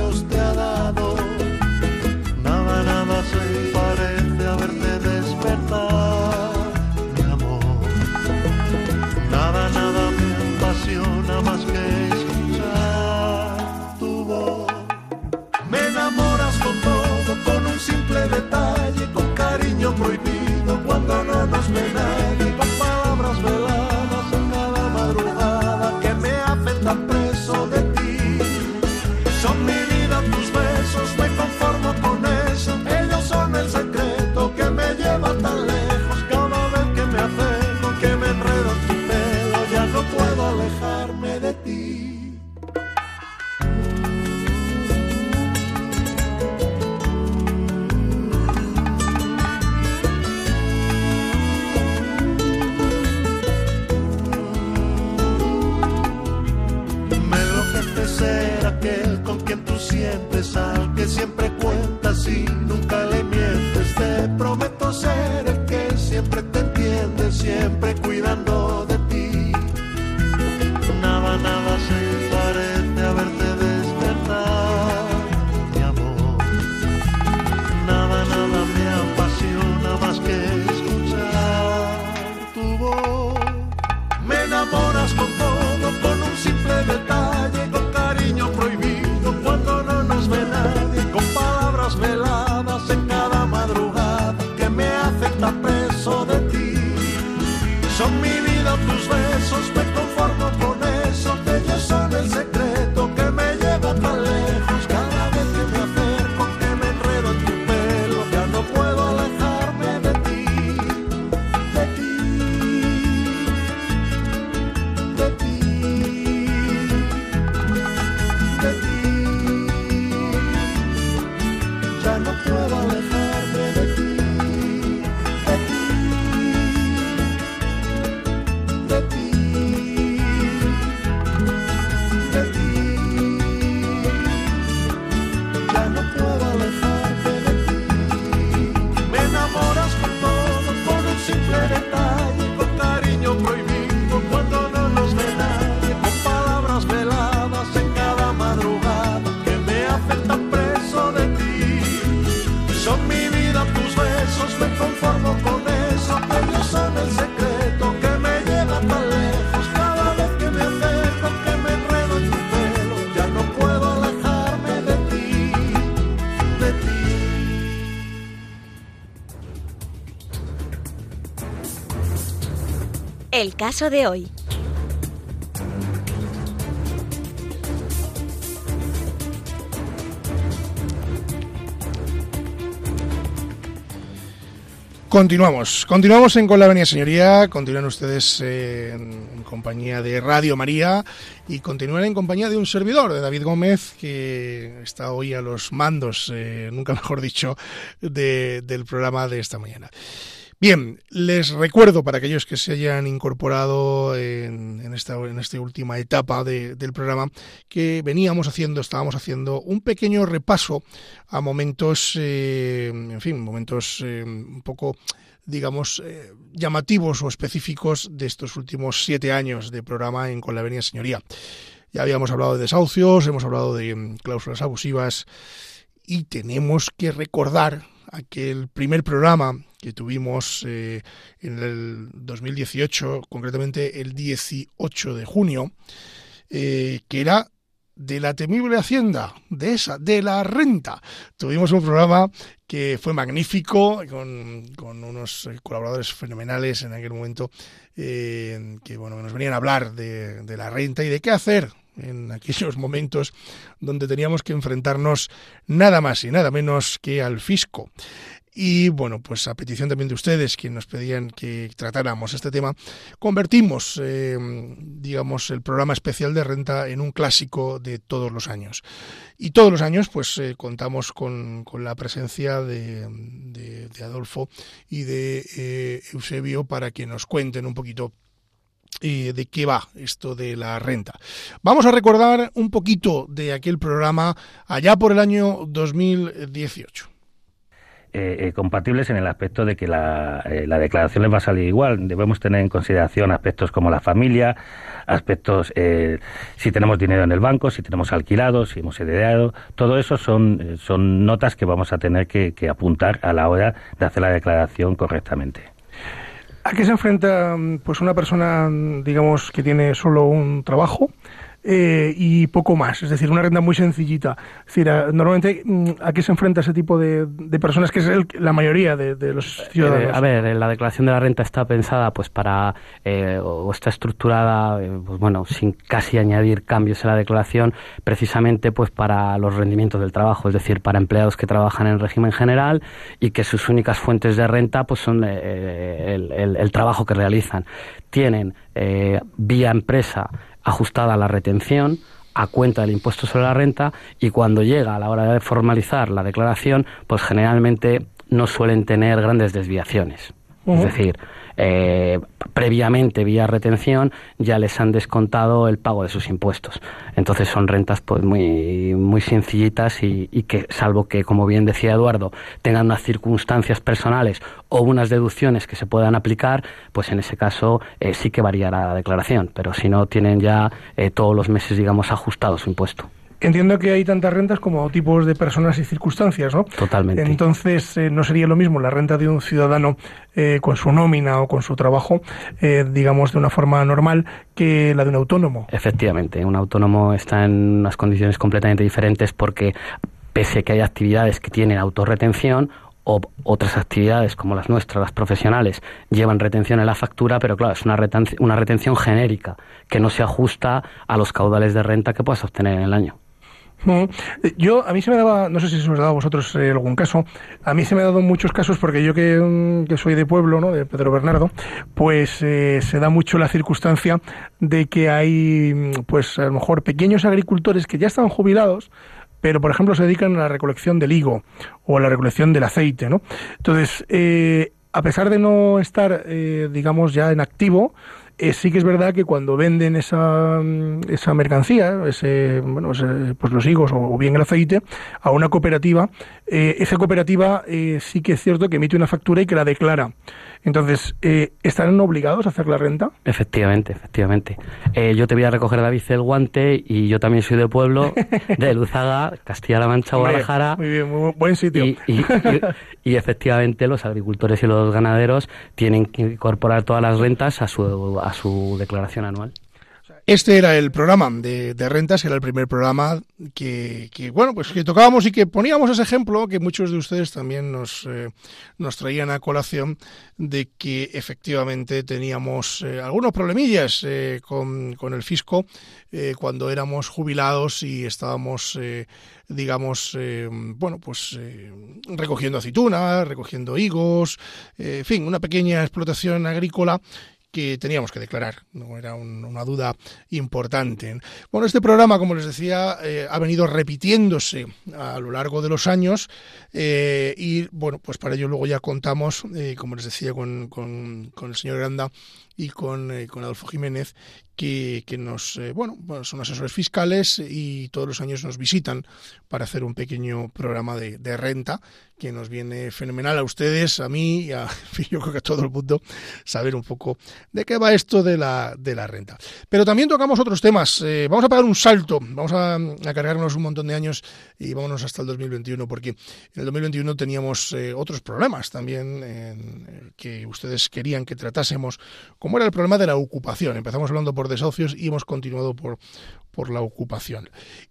El caso de hoy. Continuamos, continuamos en Con la Venia Señoría, continúan ustedes eh, en compañía de Radio María y continúan en compañía de un servidor, de David Gómez, que está hoy a los mandos, eh, nunca <laughs> mejor dicho, del programa de esta mañana. Bien, les recuerdo para aquellos que se hayan incorporado en, esta, en esta última etapa del programa que veníamos haciendo, estábamos haciendo un pequeño repaso a momentos, eh, en fin, momentos eh, un poco digamos, eh, llamativos o específicos de estos últimos siete años de programa en Con la Avenida Señoría. Ya habíamos hablado de desahucios, hemos hablado de mm, cláusulas abusivas y tenemos que recordar aquel primer programa que tuvimos eh, en el 2018, concretamente el 18 de junio, eh, que era de la temible hacienda, de esa, de la renta. Tuvimos un programa que fue magnífico, con, unos eh, colaboradores fenomenales en aquel momento, que bueno, nos venían a hablar de, de la renta y de qué hacer en aquellos <laughs> momentos donde teníamos que enfrentarnos nada más y nada menos que al fisco. Y bueno, pues a petición también de ustedes, que nos pedían que tratáramos este tema, convertimos, eh, digamos, el programa especial de renta en un clásico de todos los años. Y todos los años, pues eh, contamos con, con, la presencia de, de, Adolfo y de eh, Eusebio para que nos cuenten un poquito de qué va esto de la renta. Vamos a recordar un poquito de aquel programa allá por el año 2018. Eh, eh, compatibles en el aspecto de que la, eh, la, declaración les va a salir igual. Debemos tener en consideración aspectos como la familia, aspectos si tenemos dinero en el banco, si tenemos alquilado, si hemos heredado. Todo eso son, son notas que vamos a tener que, que apuntar a la hora de hacer la declaración correctamente. ¿A qué se enfrenta pues una persona, digamos, que tiene solo un trabajo? Eh, y poco más. Es decir, una renta muy sencillita. Es decir, normalmente, mm, ¿a qué se enfrenta ese tipo de, de personas, que es la mayoría de, los ciudadanos? Eh, a ver, la declaración de la renta está pensada pues para, eh, o está estructurada, eh, pues bueno, sin casi añadir cambios en la declaración, precisamente pues para los rendimientos del trabajo, es decir, para empleados que trabajan en régimen general y que sus únicas fuentes de renta pues son el, el, el, trabajo que realizan. Tienen vía empresa ajustada a la retención a cuenta del impuesto sobre la renta y cuando llega a la hora de formalizar la declaración, pues generalmente no suelen tener grandes desviaciones. Es decir, eh, previamente vía retención ya les han descontado el pago de sus impuestos. Entonces son rentas pues muy, muy sencillitas y, que, salvo que, como bien decía Eduardo, tengan unas circunstancias personales o unas deducciones que se puedan aplicar, pues en ese caso eh, sí que variará la declaración. Pero si no, tienen ya eh, todos los meses, digamos, ajustado su impuesto. Entiendo que hay tantas rentas como tipos de personas y circunstancias, ¿no? Totalmente. Entonces, eh, no sería lo mismo la renta de un ciudadano eh, con su nómina o con su trabajo, eh, digamos, de una forma normal, que la de un autónomo. Efectivamente, un autónomo está en unas condiciones completamente diferentes porque, pese a que hay actividades que tienen autorretención, o otras actividades como las nuestras, las profesionales, llevan retención en la factura, pero claro, es una, una retención genérica que no se ajusta a los caudales de renta que puedas obtener en el año. Yo, a mí se me daba, no sé si se os ha dado a vosotros eh, algún caso, a mí se me ha dado muchos casos porque yo que, mm, soy de pueblo, ¿no? de Pedro Bernardo, pues eh, se da mucho la circunstancia de que hay, mm, pues a lo mejor pequeños agricultores que ya están jubilados, pero por ejemplo se dedican a la recolección del higo o a la recolección del aceite, ¿no? Entonces, eh, a pesar de no estar, digamos, ya en activo, eh, sí que es verdad que cuando venden esa, mm, esa mercancía, ese, bueno, pues los higos o, bien el aceite, a una cooperativa, eh, esa cooperativa eh, sí que es cierto que emite una factura y que la declara. Entonces, eh, ¿estarán obligados a hacer la renta? Efectivamente, efectivamente. Eh, yo te voy a recoger, David, el guante y yo también soy de pueblo, <laughs> de Luzaga, Castilla-La Mancha, Guadalajara. Muy bien, muy buen sitio. <laughs> Y, efectivamente los agricultores y los ganaderos tienen que incorporar todas las rentas a su, a su declaración anual. Este era el programa de, rentas, era el primer programa que, bueno, pues que tocábamos y que poníamos ese ejemplo que muchos de ustedes también nos, eh, nos traían a colación de que efectivamente teníamos eh, algunos problemillas eh, con, con, el fisco cuando éramos jubilados y estábamos, digamos, bueno, pues recogiendo aceitunas, recogiendo higos, en fin, una pequeña explotación agrícola que teníamos que declarar, no era una duda importante. Bueno, este programa, como les decía, eh, ha venido repitiéndose a lo largo de los años eh, y bueno, pues para ello luego ya contamos, eh, como les decía, con, con, con el señor Granda y con, eh, con Adolfo Jiménez, que, que nos, eh, bueno, son asesores fiscales y todos los años nos visitan para hacer un pequeño programa de, de renta que nos viene fenomenal a ustedes, a mí y a, <laughs> yo creo que a todo el mundo, saber un poco de qué va esto de la, de la renta. Pero también tocamos otros temas. Eh, vamos a pagar un salto, vamos a, cargarnos un montón de años y vámonos hasta el 2021, porque en el 2021 teníamos eh, otros problemas también que ustedes querían que tratásemos ¿Cómo era el problema de la ocupación? Empezamos hablando por desahucios y hemos continuado por, por la ocupación.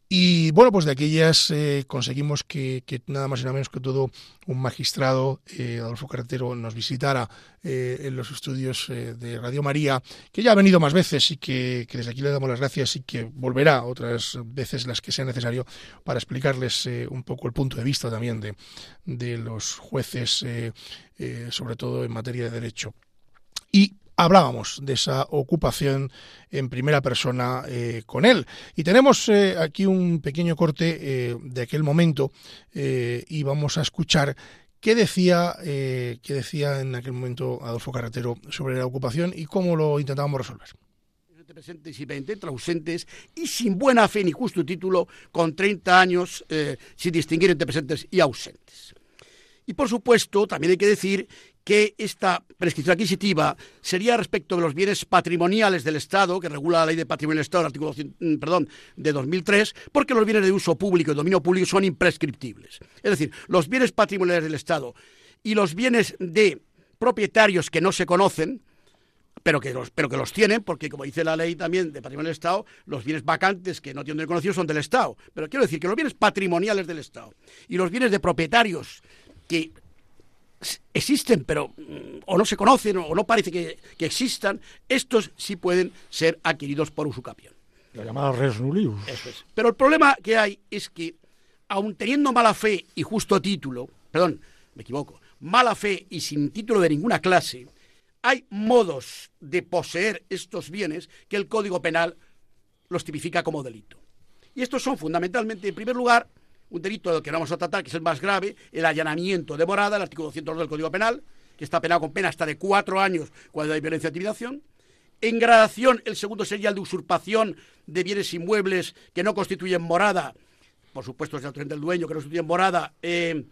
Y bueno, pues de aquellas eh, conseguimos que, nada más y nada menos que todo un magistrado, eh, Adolfo Carretero, nos visitara eh, en los estudios de Radio María, que ya ha venido más veces y que, desde aquí le damos las gracias y que volverá otras veces las que sea necesario para explicarles un poco el punto de vista también de, de los jueces, sobre todo en materia de derecho. Y hablábamos de esa ocupación en primera persona eh, con él. Y tenemos eh, aquí un pequeño corte eh, de aquel momento y vamos a escuchar qué decía, qué decía en aquel momento Adolfo Carretero sobre la ocupación y cómo lo intentábamos resolver presentes y 20 ausentes y sin buena fe ni justo título, con 30 años, sin distinguir entre presentes y ausentes. Y por supuesto, también hay que decir que esta prescripción adquisitiva sería respecto de los bienes patrimoniales del Estado, que regula la ley de patrimonio del Estado, artículo mm, perdón, de 2003, porque los bienes de uso público y dominio público son imprescriptibles. Es decir, los bienes patrimoniales del Estado y los bienes de propietarios que no se conocen, pero que los, pero que los tienen, porque como dice la ley también de patrimonio del Estado, los bienes vacantes que no tienen conocido son del Estado. Pero quiero decir que los bienes patrimoniales del Estado y los bienes de propietarios que existen, pero mm, o no se conocen o no parece que, existan, estos sí pueden ser adquiridos por usucapión. La llamada res nullius. Pero el problema que hay es que, aun teniendo mala fe y justo título, perdón, me equivoco, mala fe y sin título de ninguna clase, hay modos de poseer estos bienes que el Código Penal los tipifica como delito. Y estos son fundamentalmente, en primer lugar, un delito del que no vamos a tratar, que es el más grave, el allanamiento de morada, el artículo 202 del Código Penal, que está penado con pena hasta de cuatro años cuando hay violencia de intimidación. En gradación, el segundo sería el de usurpación de bienes inmuebles que no constituyen morada, por supuesto es el del dueño, que no constituyen morada, eh,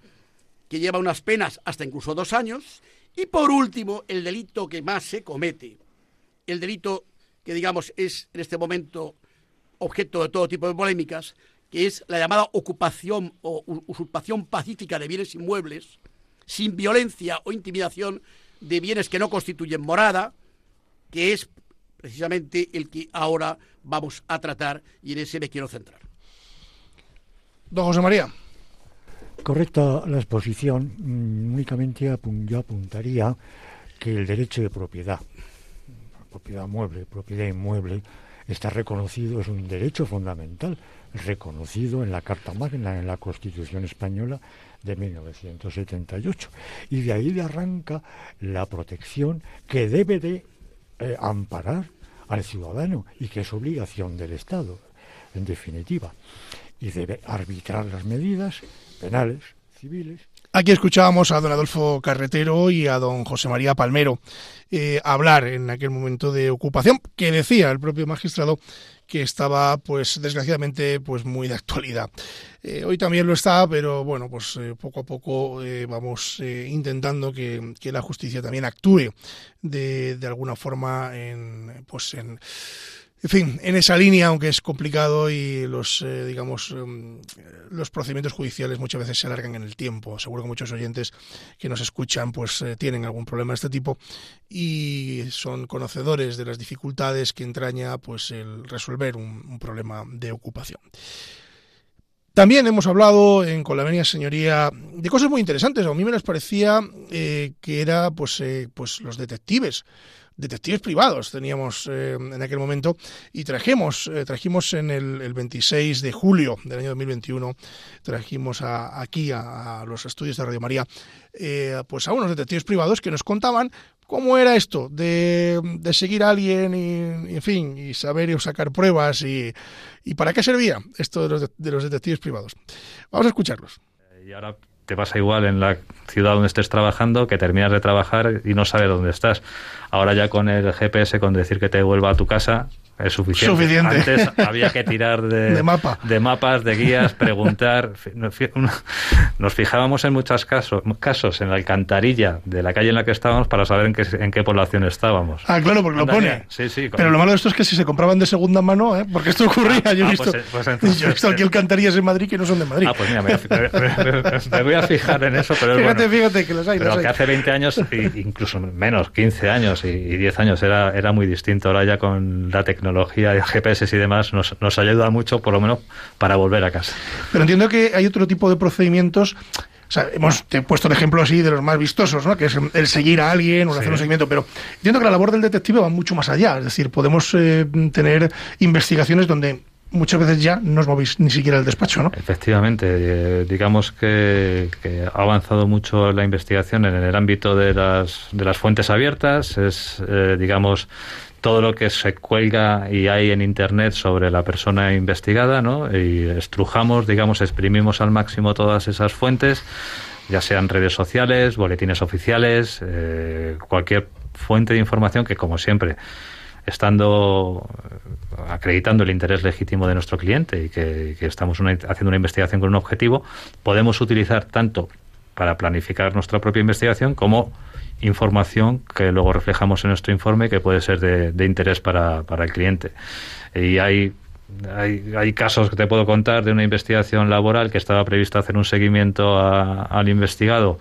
que lleva unas penas hasta incluso dos años. Y por último, el delito que más se comete, el delito que digamos es en este momento objeto de todo tipo de polémicas, que es la llamada ocupación o usurpación pacífica de bienes inmuebles, sin violencia o intimidación de bienes que no constituyen morada, que es precisamente el que ahora vamos a tratar y en ese me quiero centrar. Don José María. Correcta la exposición, mm, únicamente yo apuntaría que el derecho de propiedad, propiedad mueble, propiedad inmueble, está reconocido, es un derecho fundamental reconocido en la Carta Magna, en la Constitución Española de 1978. Y de ahí le arranca la protección que debe de eh, amparar al ciudadano y que es obligación del Estado, en definitiva. Y debe arbitrar las medidas penales, civiles Aquí escuchábamos a don Adolfo Carretero y a don José María Palmero eh, hablar en aquel momento de ocupación, que decía el propio magistrado que estaba, pues desgraciadamente, pues muy de actualidad. Eh, hoy también lo está, pero bueno, pues eh, poco a poco vamos intentando que, que, la justicia también actúe de, de alguna forma en, pues en En fin, en esa línea, aunque es complicado y los, eh, digamos, em, los procedimientos judiciales muchas veces se alargan en el tiempo. Seguro que muchos oyentes que nos escuchan, pues eh, tienen algún problema de este tipo y son conocedores de las dificultades que entraña, pues, el resolver un, problema de ocupación. También hemos hablado en Con la Venia Señoría de cosas muy interesantes. A mí me les parecía eh, que era, pues, pues los detectives detectives privados teníamos eh, en aquel momento y trajimos, eh, trajimos en el, 26 de julio del año 2021, trajimos aquí a, los estudios de Radio María, eh, pues a unos detectives privados que nos contaban cómo era esto de, seguir a alguien y, en fin, y saber y sacar pruebas y, para qué servía esto de los, de los detectives privados. Vamos a escucharlos. Y ahora te pasa igual en la ciudad donde estés trabajando que terminas de trabajar y no sabes dónde estás. Ahora ya con el GPS, con decir que te vuelva a tu casa, es suficiente. Antes <laughs> había que tirar de, de, mapas, de guías, preguntar. <laughs> Nos fijábamos en muchos casos, casos en la alcantarilla de la calle en la que estábamos para saber en qué, en qué población estábamos. Ah, claro, porque lo pone. Sí, sí, Pero lo malo de esto es que si se compraban de segunda mano, ¿eh? porque esto ocurría. yo, he ah, visto, pues, pues yo he visto aquí alcantarillas en Madrid que no son de Madrid. Ah, pues mira, me, voy a fijar en eso. Pero fíjate, fíjate que los hay. Pero que hace 20 años, incluso menos, 15 años y, y 10 años, era, era muy distinto. Ahora ya con la tecnología tecnología de GPS y demás nos, nos ayuda mucho, por lo menos, para volver a casa. Pero entiendo que hay otro tipo de procedimientos o sea, hemos puesto el ejemplo así de los más vistosos, ¿no? que es el seguir a alguien o hacer un seguimiento, pero entiendo que la labor del detective va mucho más allá. Es decir, podemos eh, tener investigaciones donde muchas veces ya no os movéis ni siquiera el despacho, ¿no? Efectivamente, eh, digamos que, ha avanzado mucho la investigación en el ámbito de las, de las fuentes abiertas, es, eh, digamos, todo lo que se cuelga y hay en Internet sobre la persona investigada, ¿no? Y estrujamos, digamos, exprimimos al máximo todas esas fuentes, ya sean redes sociales, boletines oficiales, eh, cualquier fuente de información que, como siempre, estando eh, acreditando el interés legítimo de nuestro cliente y que, estamos haciendo una investigación con un objetivo, podemos utilizar tanto para planificar nuestra propia investigación como información que luego reflejamos en nuestro informe que puede ser de, interés para, para, el cliente. Y hay, hay, hay, casos que te puedo contar de una investigación laboral que estaba previsto hacer un seguimiento al investigado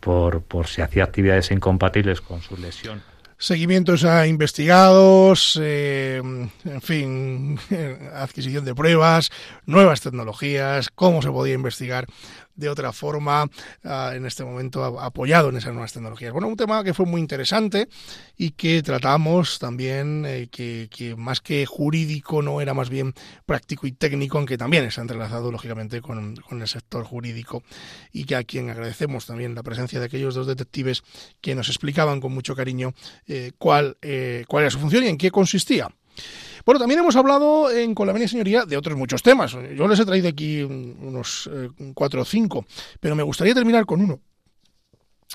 por, por si hacía actividades incompatibles con su lesión seguimientos a investigados, eh, en fin, <laughs> adquisición de pruebas, nuevas tecnologías, cómo se podía investigar de otra forma ah, en este momento apoyado en esas nuevas tecnologías. Bueno, un tema que fue muy interesante y que tratamos también eh, que, más que jurídico no era más bien práctico y técnico, aunque también está entrelazado lógicamente con, el sector jurídico y que a quien agradecemos también la presencia de aquellos dos detectives que nos explicaban con mucho cariño eh, cuál, eh, cuál era su función y en qué consistía. Bueno, también hemos hablado en la Señoría de otros muchos temas. Yo les he traído aquí unos eh, cuatro o cinco, pero me gustaría terminar con uno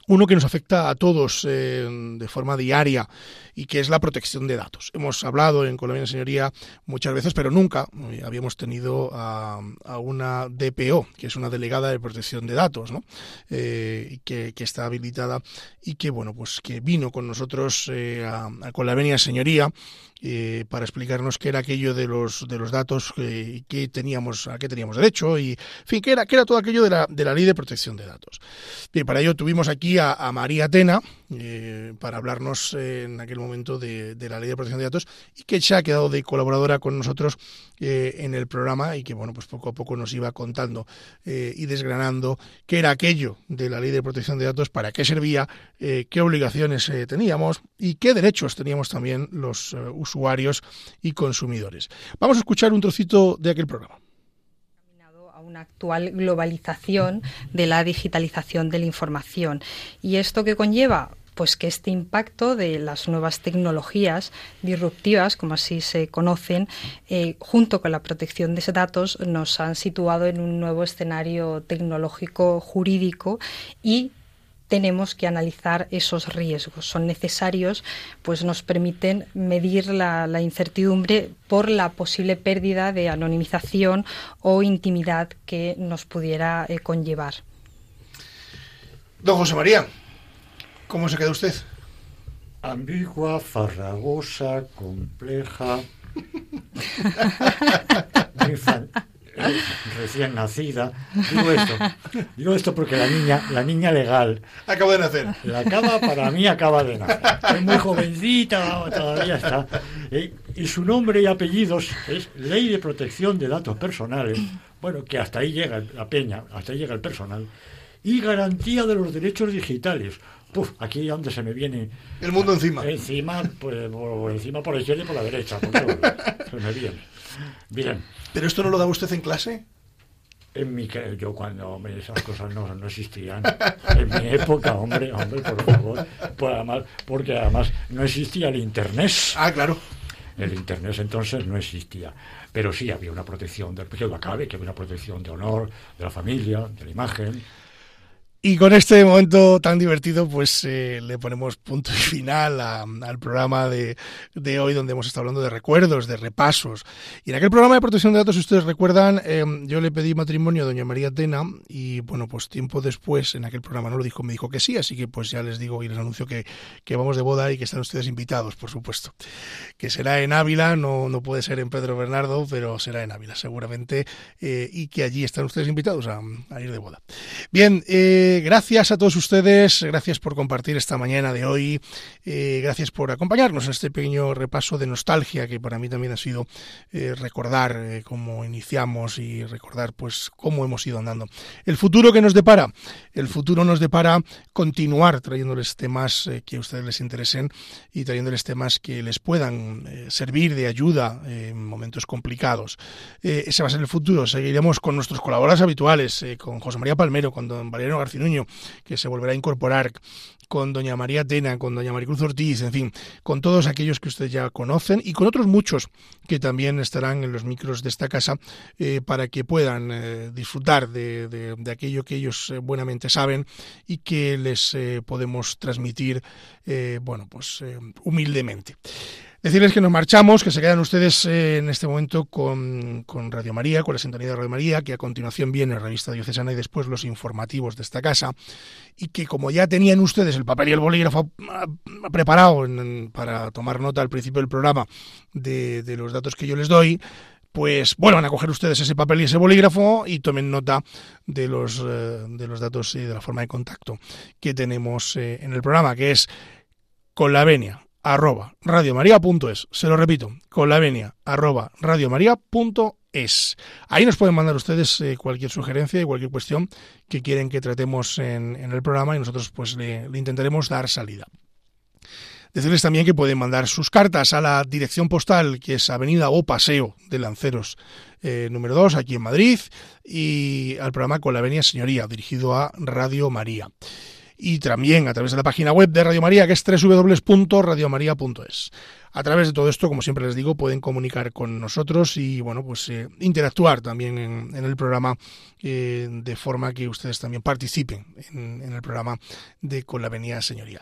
uno que nos afecta a todos eh, de forma diaria y que es la protección de datos. Hemos hablado en Colombia Señoría muchas veces, pero nunca eh, habíamos tenido a, una DPO, que es una delegada de protección de datos, ¿no? Eh, que, está habilitada y que bueno, pues que vino con nosotros a, con la Venia Señoría para explicarnos qué era aquello de los de los datos que teníamos a qué teníamos derecho y en fin qué era qué era todo aquello de la, de la ley de protección de datos. Bien, para ello tuvimos aquí a, María Atena eh, para hablarnos en aquel momento de, la ley de protección de datos y que se ha quedado de colaboradora con nosotros eh, en el programa y que bueno pues poco a poco nos iba contando eh, y desgranando qué era aquello de la ley de protección de datos, para qué servía, qué obligaciones teníamos y qué derechos teníamos también los usuarios y consumidores. Vamos a escuchar un trocito de aquel programa una actual globalización de la digitalización de la información. ¿Y esto que conlleva? Pues que este impacto de las nuevas tecnologías disruptivas, como así se conocen, eh, junto con la protección de esos datos, nos han situado en un nuevo escenario tecnológico jurídico y tenemos que analizar esos riesgos. Son necesarios, pues nos permiten medir la, incertidumbre por la posible pérdida de anonimización o intimidad que nos pudiera eh, conllevar. Don José María, ¿cómo se queda usted? Ambigua, farragosa, compleja. <laughs> recién nacida. Digo esto, digo esto porque la niña, la niña legal. Acaba de nacer. La acaba, para mí acaba de nacer. Es muy jovencita, todavía está. Y, su nombre y apellidos es Ley de Protección de Datos Personales. Bueno, que hasta ahí llega la peña, hasta ahí llega el personal. Y garantía de los derechos digitales. Puf, aquí es donde se me viene... El mundo encima. Encima, pues, por, encima por la izquierda y por la derecha. se me viene. Bien. ¿Pero esto no lo daba usted en clase? En mi yo cuando hombre, esas cosas no, no existían. En mi época, hombre, hombre, por favor. Por además, porque además no existía el internet. Ah, claro. El internet entonces no existía. Pero sí había una protección del que acabe, que había una protección de honor, de la familia, de la imagen. Y con este momento tan divertido, pues eh, le ponemos punto y final al programa de, de, hoy, donde hemos estado hablando de recuerdos, de repasos. Y en aquel programa de protección de datos, si ustedes recuerdan, eh, yo le pedí matrimonio a doña María Tena y, bueno, pues tiempo después, en aquel programa no lo dijo, me dijo que sí, así que pues ya les digo y les anuncio que, que vamos de boda y que están ustedes invitados, por supuesto. Que será en Ávila, no, no puede ser en Pedro Bernardo, pero será en Ávila, seguramente, eh, y que allí están ustedes invitados a, a ir de boda. Bien, eh, gracias a todos ustedes, gracias por compartir esta mañana de hoy, eh, gracias por acompañarnos en este pequeño repaso de nostalgia que para mí también ha sido eh, recordar eh, cómo iniciamos y recordar pues cómo hemos ido andando. El futuro que nos depara, el futuro nos depara continuar trayéndoles temas que a ustedes les interesen y trayéndoles temas que les puedan servir de ayuda en momentos complicados. ese va a ser el futuro. Seguiremos con nuestros colaboradores habituales, con José María Palmero, con don Valeriano García Que se volverá a incorporar con doña María Tena, con doña Maricruz Ortiz, en fin, con todos aquellos que ustedes ya conocen y con otros muchos que también estarán en los micros de esta casa eh, para que puedan eh, disfrutar de, aquello que ellos eh, buenamente saben y que les podemos transmitir, bueno, pues humildemente. Decirles que nos marchamos, que se quedan ustedes eh, en este momento con, Radio María, con la sintonía de Radio María, que a continuación viene la revista diocesana y después los informativos de esta casa, y que como ya tenían ustedes el papel y el bolígrafo ah, preparado para tomar nota al principio del programa de, los datos que yo les doy, pues vuelvan a coger ustedes ese papel y ese bolígrafo y tomen nota de los, eh, de los datos y de la forma de contacto que tenemos eh, en el programa, que es con la venia arroba radiomaria.es. Se lo repito, con la venia arroba radiomaria.es. Ahí nos pueden mandar ustedes eh, cualquier sugerencia y cualquier cuestión que quieren que tratemos en, el programa y nosotros pues le, intentaremos dar salida. Decirles también que pueden mandar sus cartas a la dirección postal que es Avenida o Paseo de Lanceros eh, número 2 aquí en Madrid y al programa con la venia Señoría dirigido a Radio María y también a través de la página web de Radio María, que es www.radiomaria.es. A través de todo esto, como siempre les digo, pueden comunicar con nosotros y bueno, pues eh, interactuar también en, el programa eh, de forma que ustedes también participen en, en el programa de Con la Avenida Señoría.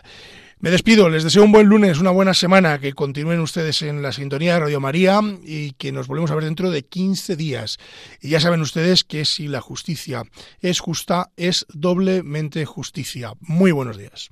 Me despido, les deseo un buen lunes, una buena semana, que continúen ustedes en la sintonía de Radio María y que nos volvemos a ver dentro de 15 días. Y ya saben ustedes que si la justicia es justa, es doblemente justicia. Muy buenos días.